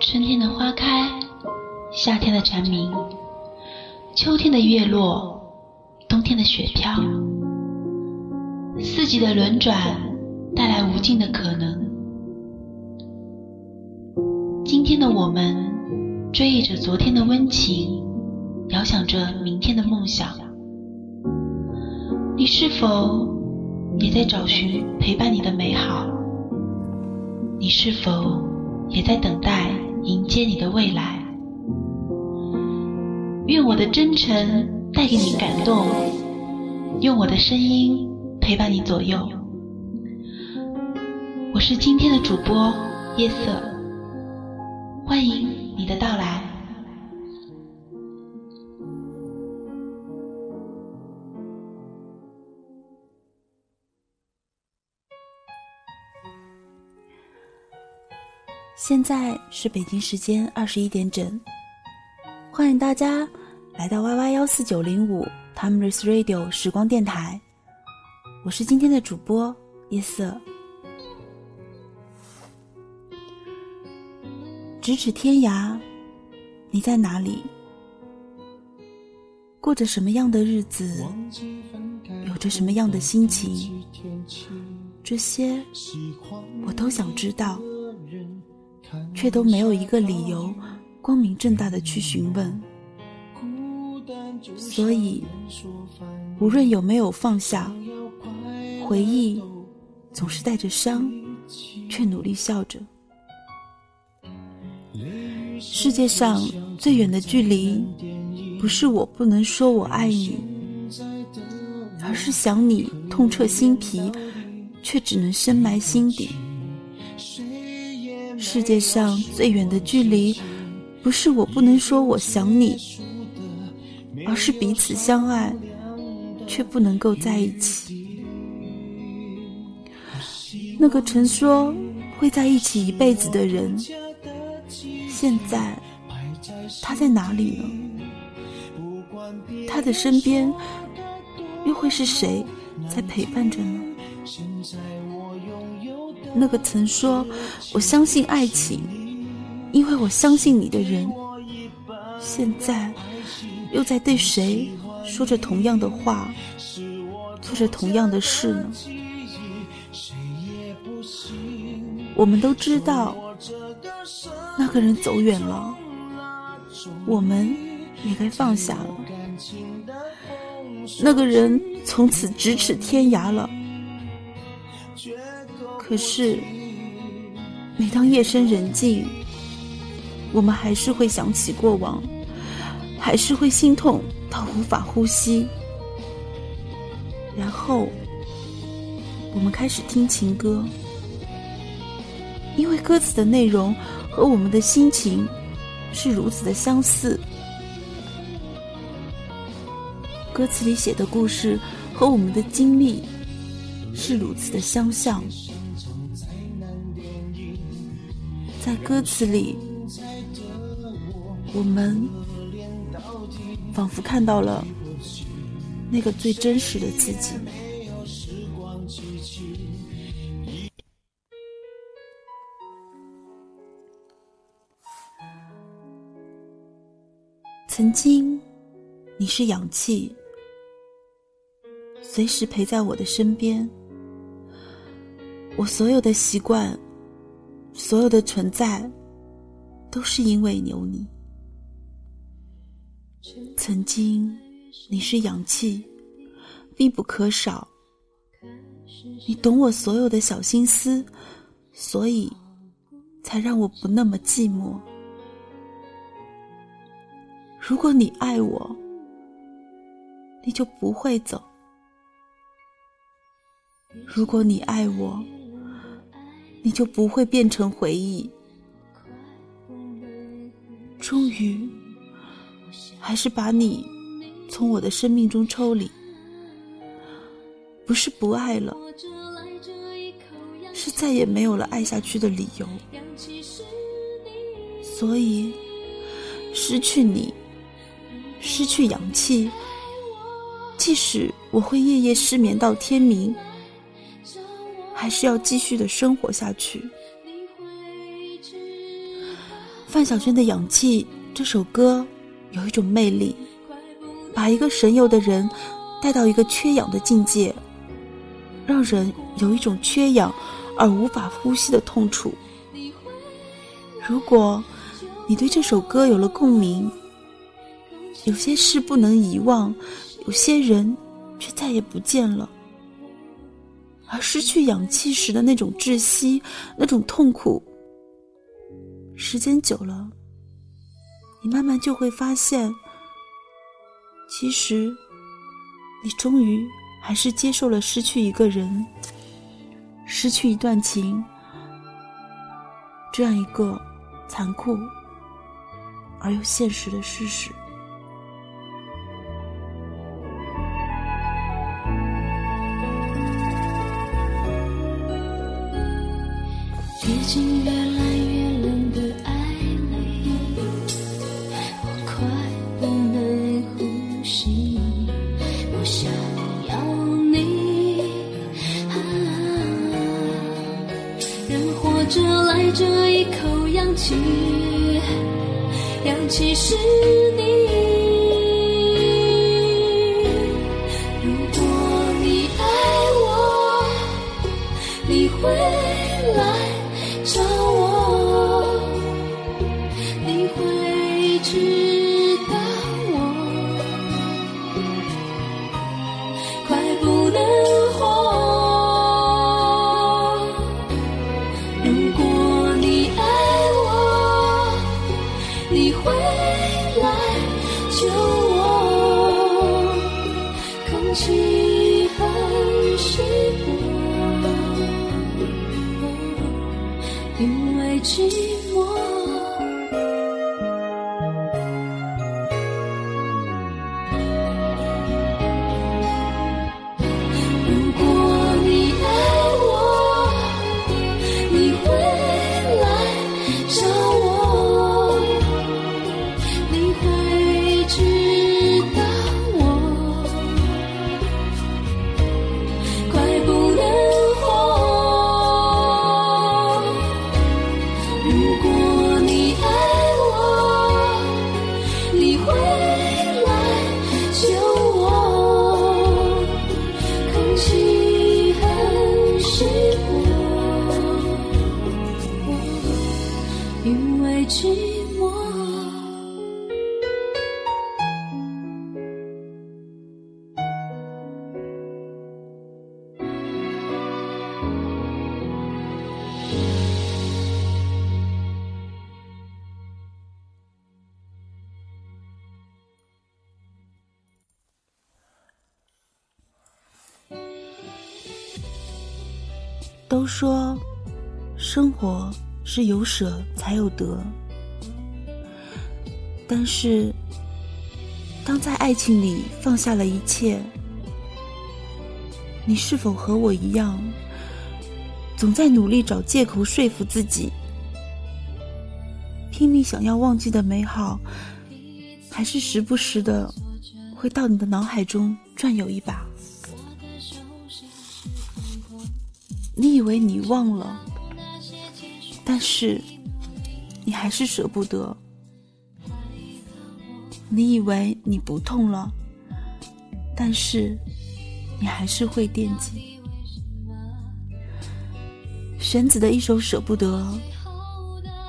春天的花开，夏天的蝉鸣，秋天的月落，冬天的雪飘，四季的轮转带来无尽的可能。今天的我们追忆着昨天的温情，遥想着明天的梦想。你是否也在找寻陪伴你的美好？你是否也在等待？迎接你的未来，愿我的真诚带给你感动，用我的声音陪伴你左右。我是今天的主播夜色，现在是北京时间二十一点整，欢迎大家来到 Y Y 幺四九零五 Timeless Radio 时光电台，我是今天的主播夜色。咫尺天涯，你在哪里？过着什么样的日子？有着什么样的心情？这些我都想知道。却都没有一个理由，光明正大的去询问。所以，无论有没有放下，回忆总是带着伤，却努力笑着。世界上最远的距离，不是我不能说我爱你，而是想你痛彻心脾，却只能深埋心底。世界上最远的距离，不是我不能说我想你，而是彼此相爱，却不能够在一起。那个曾说会在一起一辈子的人，现在他在哪里呢？他的身边又会是谁在陪伴着呢？那个曾说我相信爱情，因为我相信你的人，现在又在对谁说着同样的话，做着同样的事呢？我们都知道，那个人走远了，我们也该放下了。那个人从此咫尺天涯了。可是，每当夜深人静，我们还是会想起过往，还是会心痛到无法呼吸。然后，我们开始听情歌，因为歌词的内容和我们的心情是如此的相似，歌词里写的故事和我们的经历是如此的相像。在歌词里，我们仿佛看到了那个最真实的自己。曾经，你是氧气，随时陪在我的身边。我所有的习惯。所有的存在，都是因为有你。曾经，你是氧气，必不可少。你懂我所有的小心思，所以才让我不那么寂寞。如果你爱我，你就不会走；如果你爱我，你就不会变成回忆。终于，还是把你从我的生命中抽离。不是不爱了，是再也没有了爱下去的理由。所以，失去你，失去氧气。即使我会夜夜失眠到天明，还是要继续的生活下去。范晓萱的《氧气》这首歌有一种魅力，把一个神游的人带到一个缺氧的境界，让人有一种缺氧而无法呼吸的痛楚。如果你对这首歌有了共鸣，有些事不能遗忘。有些人却再也不见了，而失去氧气时的那种窒息、那种痛苦，时间久了，你慢慢就会发现，其实你终于还是接受了失去一个人、失去一段情这样一个残酷而又现实的事实。已经越来越冷的爱你，我快不能呼吸。我想要你，人活着来这一口氧气，氧气是记恨时光因为寂寞都说，生活是有舍才有得。但是，当在爱情里放下了一切，你是否和我一样，总在努力找借口说服自己，拼命想要忘记的美好，还是时不时的会到你的脑海中转悠一把？以为你忘了，但是你还是舍不得。你以为你不痛了，但是你还是会惦记。玄子的一首《舍不得》，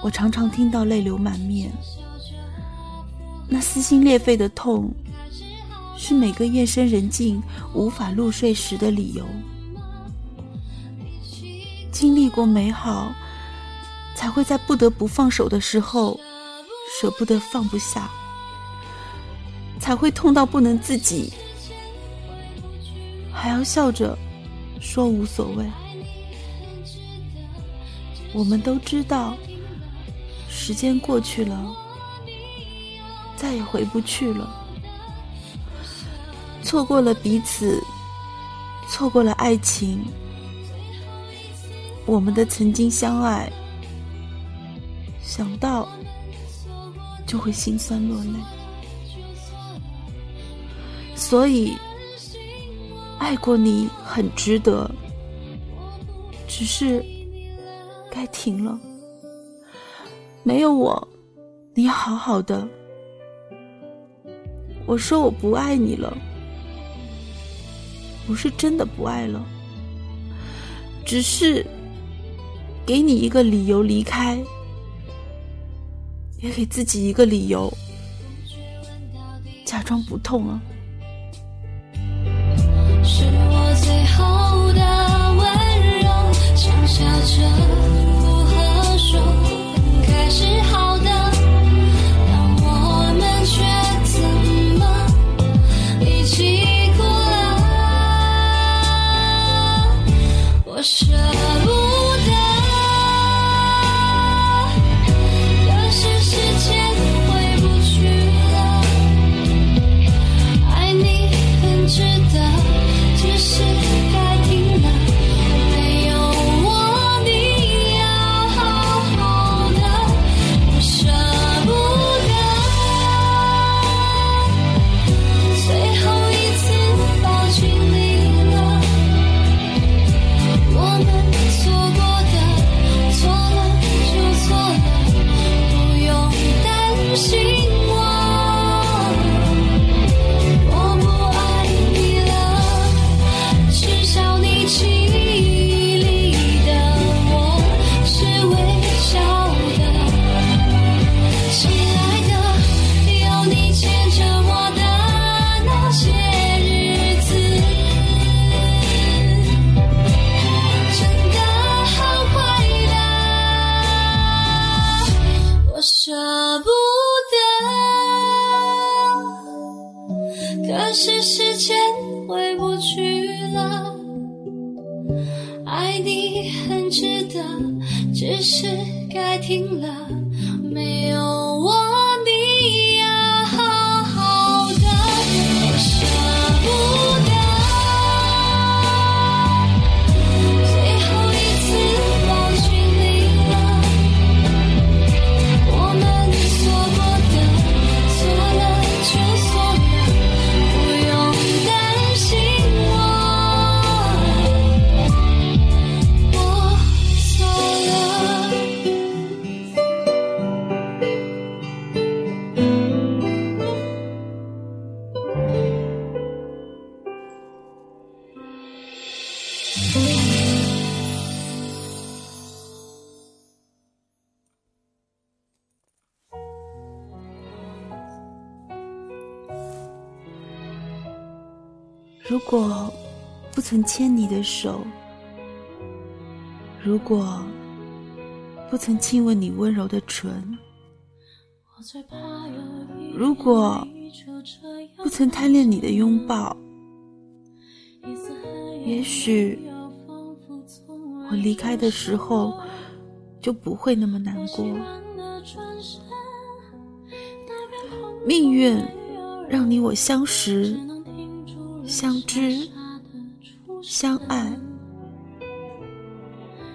我常常听到泪流满面。那撕心裂肺的痛，是每个夜深人静无法入睡时的理由。经历过美好，才会在不得不放手的时候，舍不得放不下，才会痛到不能自己，还要笑着说无所谓。我们都知道，时间过去了，再也回不去了，错过了彼此，错过了爱情。我们的曾经相爱，想到就会心酸落泪。所以，爱过你很值得，只是该停了。没有我，你好好的。我说我不爱你了，不是真的不爱了，只是给你一个理由离开，也给自己一个理由，假装不痛了。是我最后的温柔，想笑着附和说分开是好的，但我们却怎么一起哭了？我舍不如果不曾牵你的手，如果不曾亲吻你温柔的唇，如果不曾贪恋你的拥抱，也许我离开的时候就不会那么难过。命运让你我相识、相知、相爱，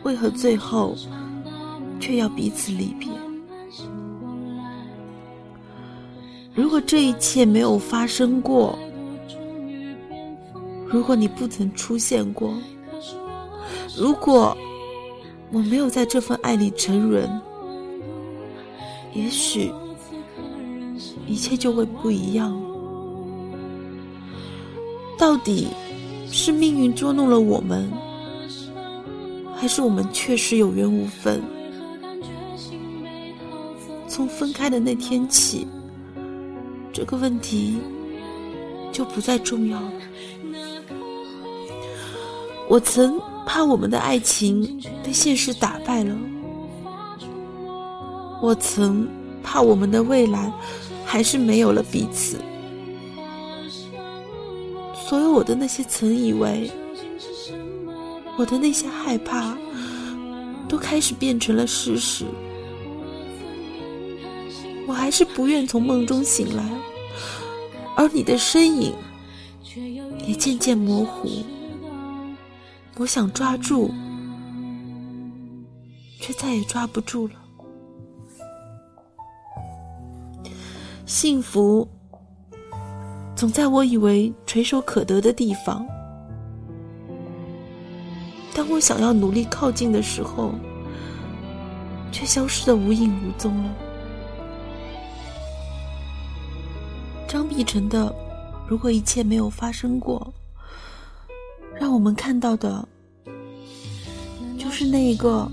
为何最后却要彼此离别？如果这一切没有发生过，如果你不曾出现过，如果我没有在这份爱里沉沦，也许一切就会不一样。到底是命运捉弄了我们，还是我们确实有缘无分？从分开的那天起，这个问题就不再重要了。我曾怕我们的爱情被现实打败了，我曾怕我们的未来还是没有了彼此。所有我的那些曾以为，我的那些害怕，都开始变成了事实。我还是不愿从梦中醒来，而你的身影也渐渐模糊。我想抓住，却再也抓不住了。幸福总在我以为垂手可得的地方。当我想要努力靠近的时候，却消失的无影无踪了。张碧晨的《如果一切没有发生过》，让我们看到的，就是那一个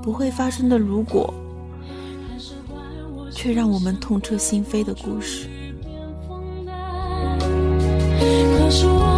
不会发生的如果，却让我们痛彻心扉的故事。可是我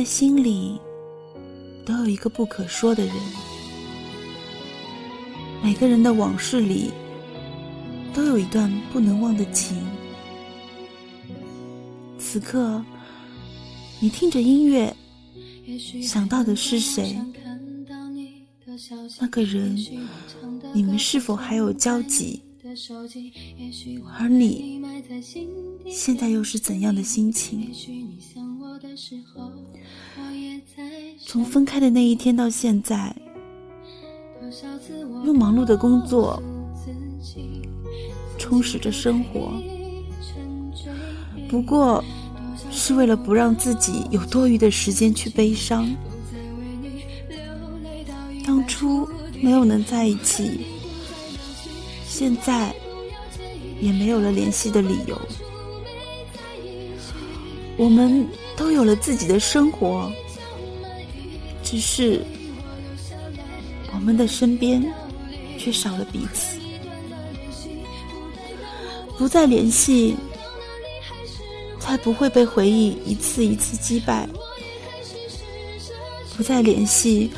的心里都有一个不可说的人，每个人的往事里都有一段不能忘的情。此刻，你听着音乐，想到的是谁？那个人，你们是否还有交集？而你现在又是怎样的心情？从分开的那一天到现在，用忙碌的工作充实着生活，不过是为了不让自己有多余的时间去悲伤。当初没有能在一起，现在也没有了联系的理由。我们都有了自己的生活，只是我们的身边却少了彼此。不再联系，才不会被回忆一次一次击败；不再联系，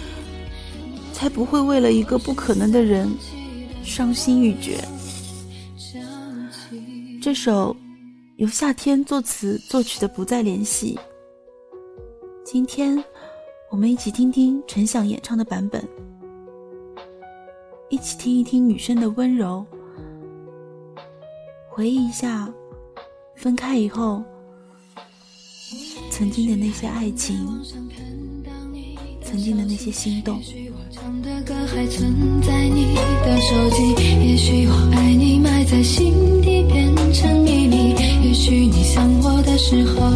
才不会为了一个不可能的人伤心欲绝。这首由夏天作词作曲的《不再联系》，今天我们一起听听陈响演唱的版本，一起听一听女生的温柔，回忆一下分开以后曾经的那些爱情，曾经的那些心动。也许我爱你埋在心底变成秘密，也许你想我的时候，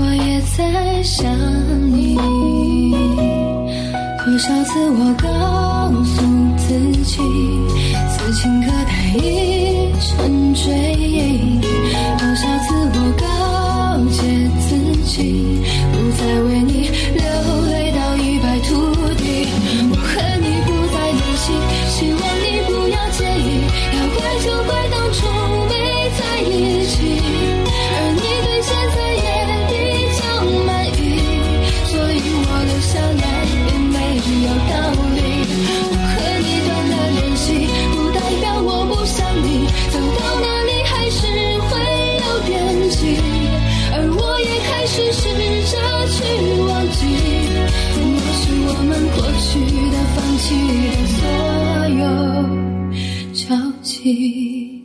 我也在想你。多少次我告诉自己，此情可待已成追忆忘记，抹去我们过去的、放弃的所有交集。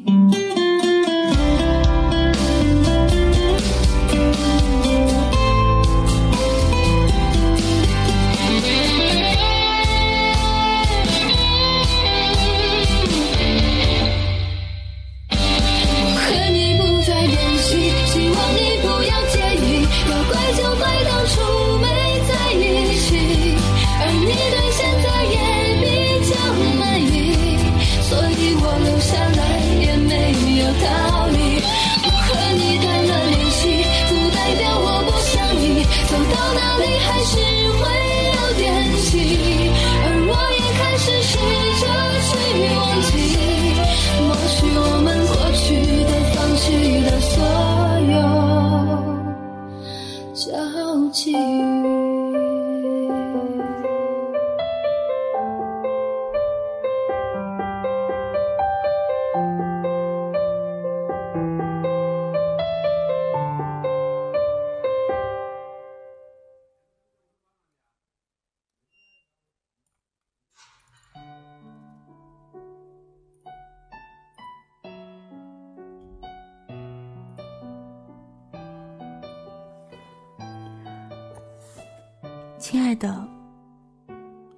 的，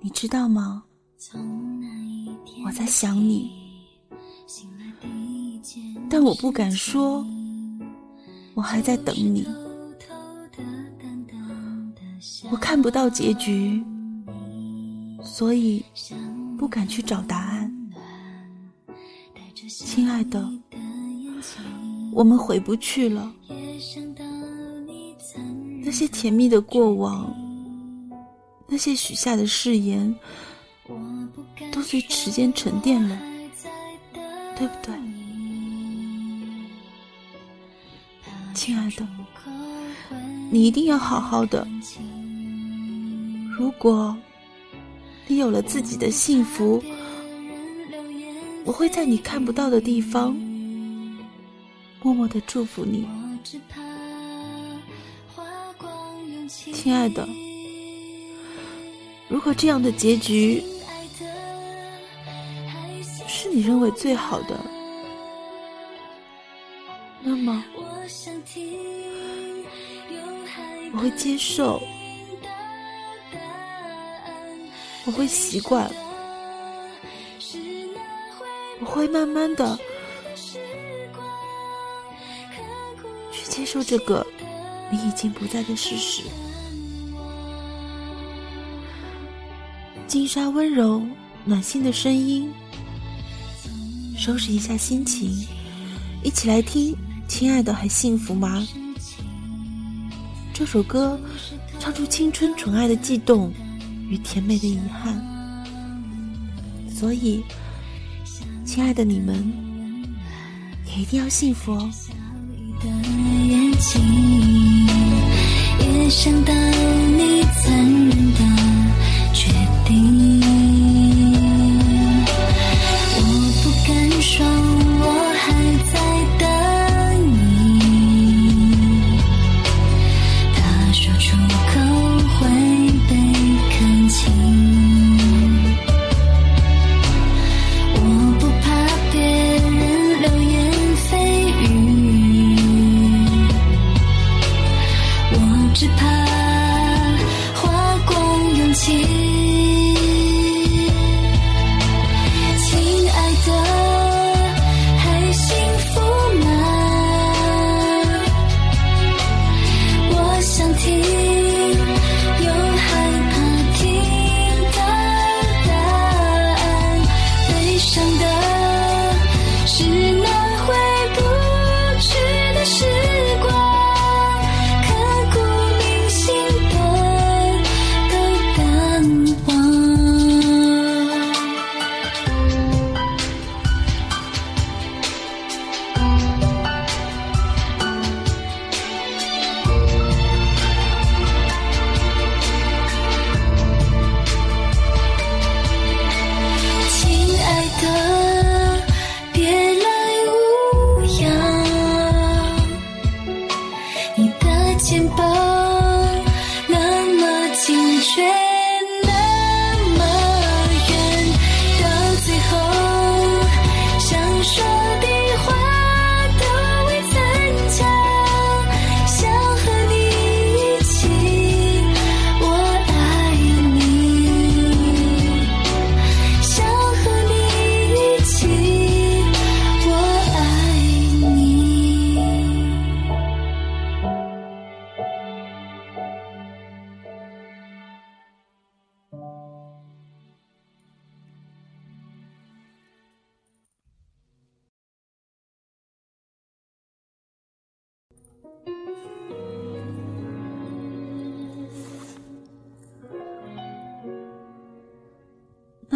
你知道吗？我在想你，但我不敢说，我还在等你。我看不到结局，所以不敢去找答案。亲爱的，我们回不去了。那些甜蜜的过往，那些许下的誓言，都随时间沉淀了，对不对？亲爱的，你一定要好好的。如果你有了自己的幸福，我会在你看不到的地方，默默的祝福你。亲爱的，如果这样的结局是你认为最好的，那么我会接受，我会习惯，我会慢慢的去接受这个你已经不在的事实。金沙温柔暖心的声音，收拾一下心情，一起来听《亲爱的还幸福吗》这首歌，唱出青春纯爱的悸动与甜美的遗憾。所以，亲爱的你们，也一定要幸福哦。也想到你残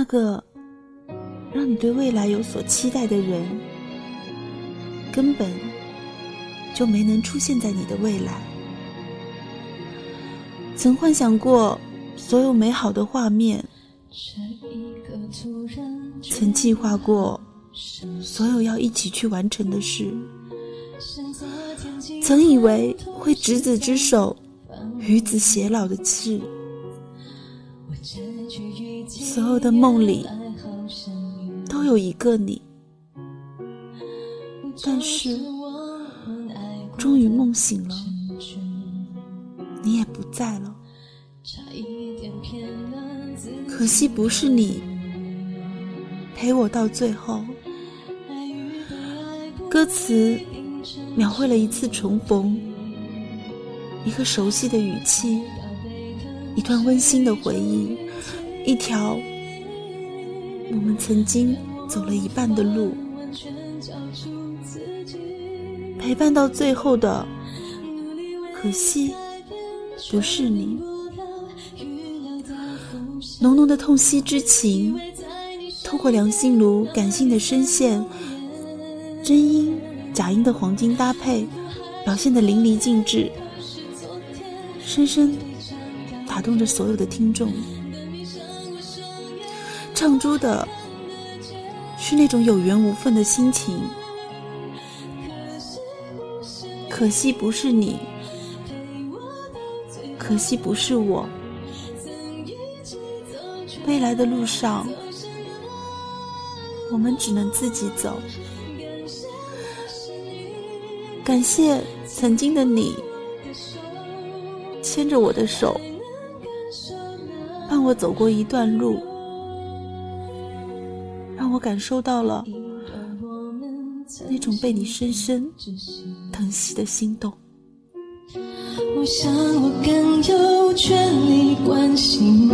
个让你对未来有所期待的人，根本就没能出现在你的未来。曾幻想过所有美好的画面，曾计划过所有要一起去完成的事，曾以为会执子之手，与子偕老的事。所有的梦里都有一个你，但是终于梦醒了，你也不在了。可惜不是你陪我到最后。歌词描绘了一次重逢，一个熟悉的语气，一段温馨的回忆。一条我们曾经走了一半的路，陪伴到最后的，可惜不是你。浓浓的痛惜之情，透过梁心如感性的声线，真音假音的黄金搭配，表现的淋漓尽致，深深打动着所有的听众。唱出的是那种有缘无分的心情，可惜不是你，可惜不是我。未来的路上，我们只能自己走。感谢曾经的你，牵着我的手，伴我走过一段路。感受到了那种被你深深疼惜的心动。我想我更有权利关心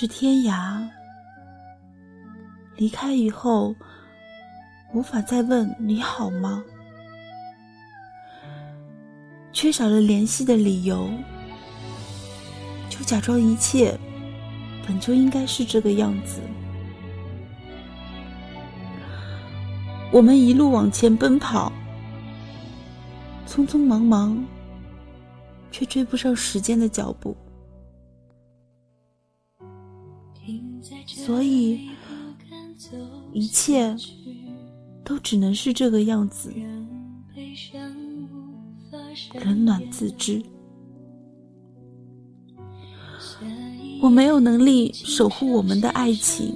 是天涯，离开以后，无法再问你好吗？缺少了联系的理由，就假装一切本就应该是这个样子。我们一路往前奔跑，匆匆忙忙，却追不上时间的脚步。一切都只能是这个样子，冷暖自知。我没有能力守护我们的爱情，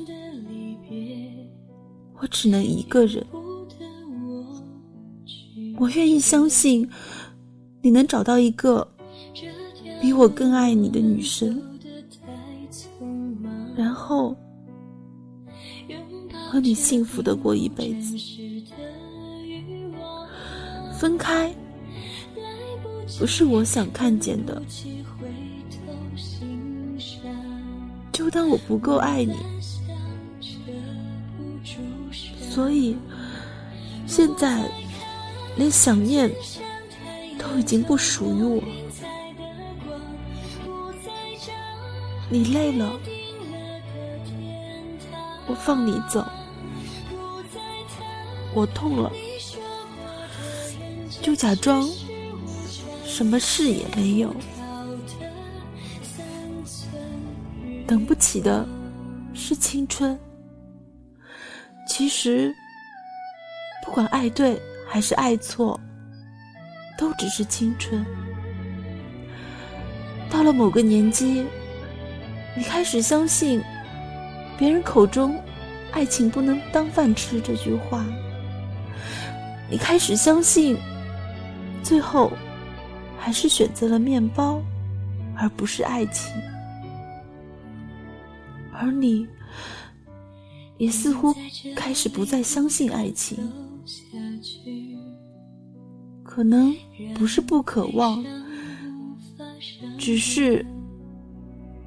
我只能一个人。我愿意相信，你能找到一个比我更爱你的女生，和你幸福的过一辈子。分开不是我想看见的。就当我不够爱你，所以现在连想念都已经不属于我。你累了，我放你走；我痛了，就假装什么事也没有。等不起的是青春。其实，不管爱对还是爱错，都只是青春。到了某个年纪，你开始相信别人口中“爱情不能当饭吃”这句话，你开始相信，最后还是选择了面包，而不是爱情。而你，也似乎开始不再相信爱情。可能不是不渴望，只是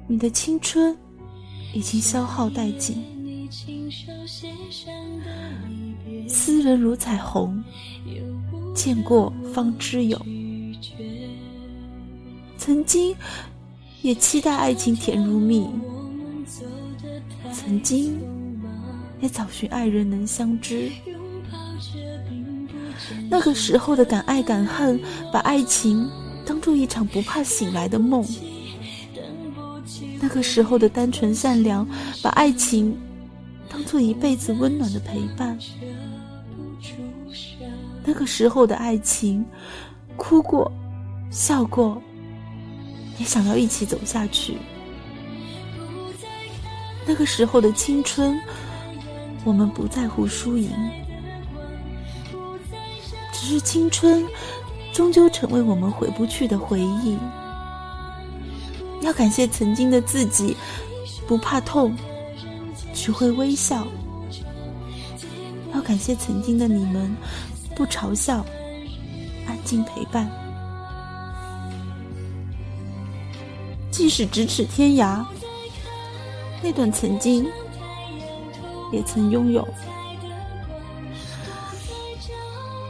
你的青春已经消耗殆尽。斯人如彩虹，见过方知有。曾经也期待爱情甜如蜜。曾经也找寻爱人能相知，那个时候的敢爱敢恨，把爱情当做一场不怕醒来的梦；那个时候的单纯善良，把爱情当做一辈子温暖的陪伴；那个时候的爱情，哭过，笑过，也想要一起走下去。那个时候的青春，我们不在乎输赢，只是青春终究成为我们回不去的回忆。要感谢曾经的自己，不怕痛，只会微笑；要感谢曾经的你们，不嘲笑，安静陪伴。即使咫尺天涯。那段曾经，也曾拥有。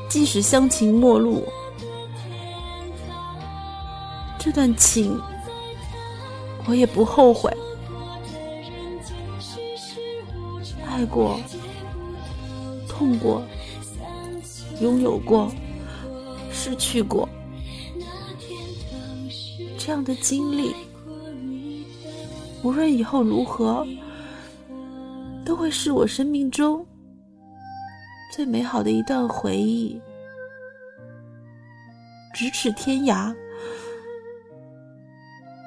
即使乡情陌路，这段情我也不后悔。爱过，痛过，拥有过，失去过，这样的经历。无论以后如何，都会是我生命中最美好的一段回忆。咫尺天涯，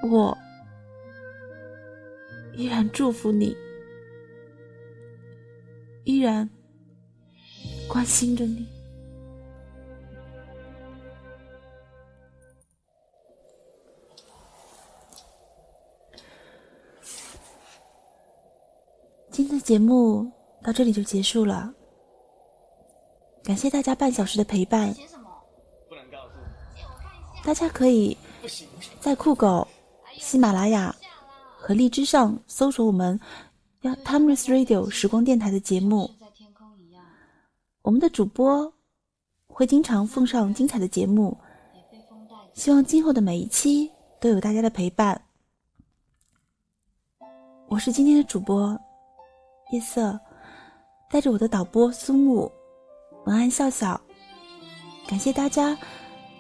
我依然祝福你，依然关心着你。今天的节目到这里就结束了，感谢大家半小时的陪伴。大家可以在酷狗、喜马拉雅和荔枝上搜索我们 “Timeless Radio” 时光电台的节目。我们的主播会经常奉上精彩的节目，希望今后的每一期都有大家的陪伴。我是今天的主播。夜色，带着我的导播苏木，文案笑笑，感谢大家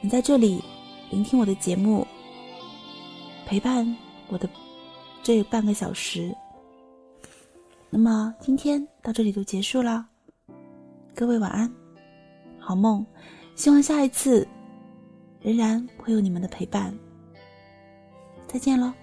能在这里聆听我的节目，陪伴我的这半个小时。那么今天到这里就结束了。各位晚安，好梦。希望下一次仍然会有你们的陪伴。再见喽。